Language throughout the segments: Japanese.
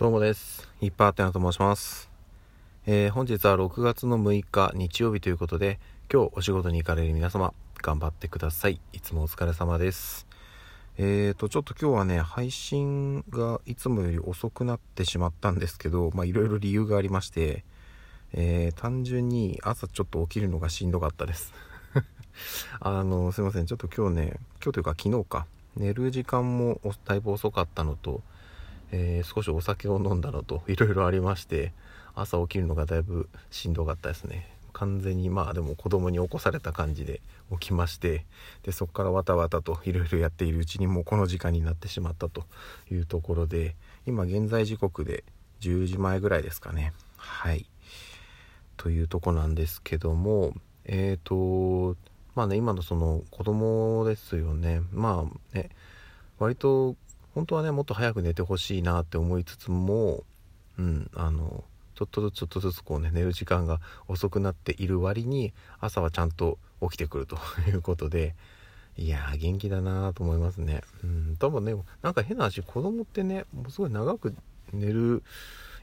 どうもです。いっぱいあってなと申します。えー本日は6月の6日日曜日ということで、今日お仕事に行かれる皆様、頑張ってください。いつもお疲れ様です。えーと、ちょっと今日はね、配信がいつもより遅くなってしまったんですけど、まあいろいろ理由がありまして、えー単純に朝ちょっと起きるのがしんどかったです。あの、すいません。ちょっと今日ね、今日というか昨日か、寝る時間もだいぶ遅かったのと、えー少しお酒を飲んだのといろいろありまして朝起きるのがだいぶしんどかったですね。完全にまあでも子供に起こされた感じで起きましてでそこからわたわたといろいろやっているうちにもうこの時間になってしまったというところで今現在時刻で10時前ぐらいですかね。はい。というとこなんですけどもえっ、とまあね今のその子供ですよね。まあね割と本当はねもっと早く寝てほしいなって思いつつもうんあのちょっとずつちょっとずつこうね寝る時間が遅くなっている割に朝はちゃんと起きてくるということでいやー元気だなと思いますね。うん多分ねなんか変な話子供ってねもうすごい長く寝る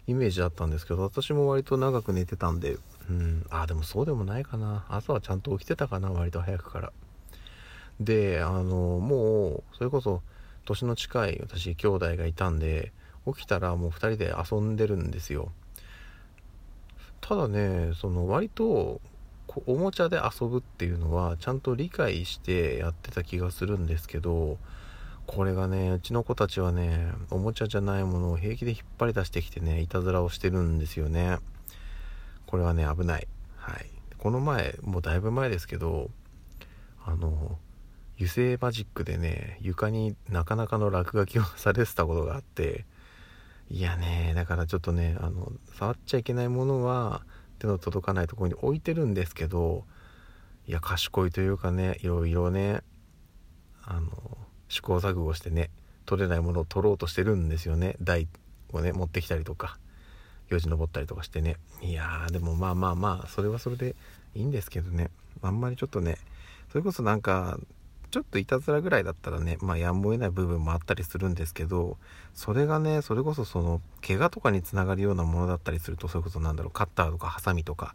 イメージだったんですけど私も割と長く寝てたんでうんあでもそうでもないかな。朝はちゃんと起きてたかな割と早くから。であのもうそれこそ年の近い私兄弟がいたんで起きたらもう2人で遊んでるんですよ。ただねその割とおもちゃで遊ぶっていうのはちゃんと理解してやってた気がするんですけどこれがねうちの子たちはねおもちゃじゃないものを平気で引っ張り出してきてねいたずらをしてるんですよね。これはね危ない。はい。この前もうだいぶ前ですけどあの油性マジックでね床になかなかの落書きをされてたことがあっていやねだからちょっとねあの触っちゃいけないものは手の届かないところに置いてるんですけどいや賢いというかねいろいろねあの試行錯誤してね取れないものを取ろうとしてるんですよね。台をね持ってきたりとかよじ登ったりとかしてね。いやーでもまあまあまあそれはそれでいいんですけどね。あんまりちょっとねそれこそなんかちょっといたずらぐらいだったらねまあやむを得ない部分もあったりするんですけどそれがねそれこそその怪我とかにつながるようなものだったりするとそれこそなんだろうカッターとかハサミとか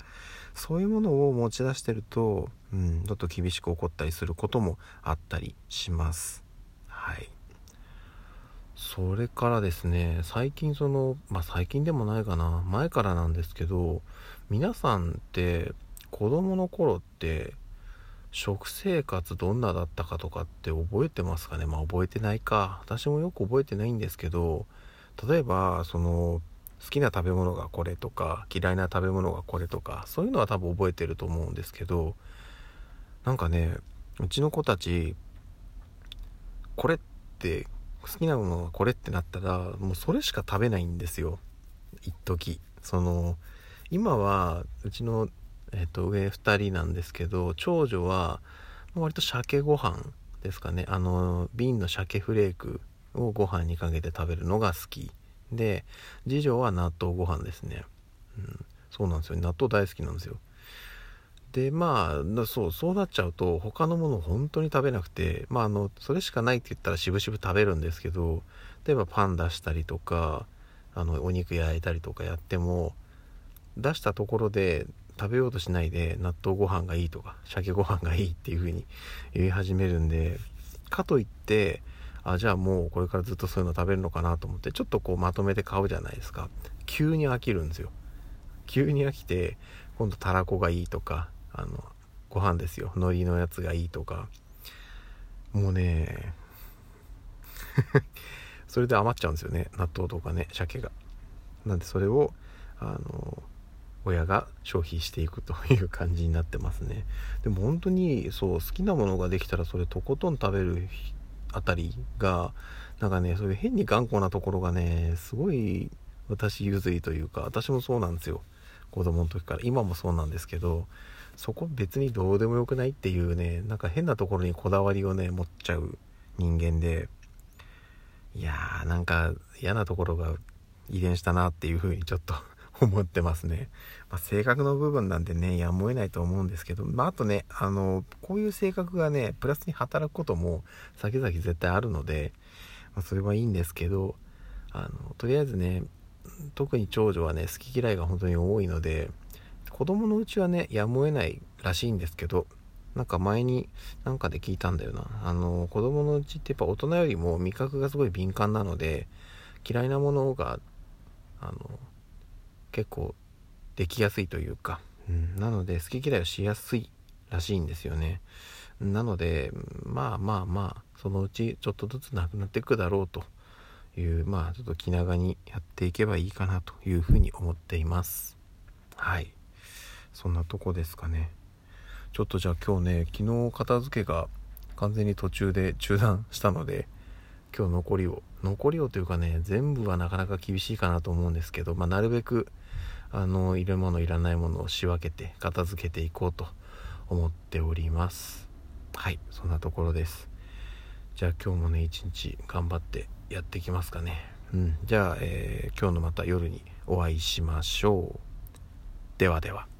そういうものを持ち出してると、うん、ちょっと厳しく怒ったりすることもあったりします。はい。それからですね最近そのまあ最近でもないかな前からなんですけど皆さんって子供の頃って食生活どんなだったかとかって覚えてますかね？まあ覚えてないか。私もよく覚えてないんですけど例えばその好きな食べ物がこれとか嫌いな食べ物がこれとかそういうのは多分覚えてると思うんですけどなんかねうちの子たちこれって好きなものがこれってなったらもうそれしか食べないんですよ。一時。その今はうちのえっと上2人なんですけど長女は割と鮭ご飯ですかね。あの瓶の鮭フレークをご飯にかけて食べるのが好き。で次女は納豆ご飯ですね、うん、そうなんですよ。納豆大好きなんですよ。でまあそうそうなっちゃうと他のものを本当に食べなくてまああのそれしかないって言ったらしぶしぶ食べるんですけど例えばパン出したりとかあのお肉焼いたりとかやっても出したところで食べようとしないで納豆ご飯がいいとか鮭ご飯がいいっていう風に言い始めるんでかといってあじゃあもうこれからずっとそういうの食べるのかなと思ってちょっとこうまとめて買うじゃないですか。急に飽きるんですよ。急に飽きて今度たらこがいいとかあのご飯ですよ。海苔のやつがいいとか。もうね それで余っちゃうんですよね。納豆とかね鮭が。なんでそれをあの親が消費していくという感じになってますね。でも本当にそう好きなものができたらそれとことん食べるあたりがなんかねそういう変に頑固なところがねすごい私譲りというか私もそうなんですよ。子供の時から。今もそうなんですけどそこ別にどうでもよくないっていうねなんか変なところにこだわりをね持っちゃう人間でいやーなんか嫌なところが遺伝したなっていうふうにちょっと思ってますね、まあ、性格の部分なんでねやむを得ないと思うんですけど、まあ、あとねあのこういう性格がねプラスに働くことも先々絶対あるので、まあ、それはいいんですけどあのとりあえずね特に長女はね好き嫌いが本当に多いので子供のうちはねやむを得ないらしいんですけどなんか前になんかで聞いたんだよな。あの子供のうちってやっぱ大人よりも味覚がすごい敏感なので嫌いなものがあの結構できやすいというか、うん、なので好き嫌いをしやすいらしいんですよね。なのでまあまあまあそのうちちょっとずつなくなっていくだろうというまあちょっと気長にやっていけばいいかなというふうに思っています。はい。そんなとこですかね。ちょっとじゃあ今日ね昨日片付けが完全に途中で中断したので今日残りを残りをというかね全部はなかなか厳しいかなと思うんですけど、まあ、なるべくあのいるものいらないものを仕分けて片付けていこうと思っております。はいそんなところです。じゃあ今日もね一日頑張ってやっていきますかね。うんじゃあ、えー、今日のまた夜にお会いしましょう。ではでは。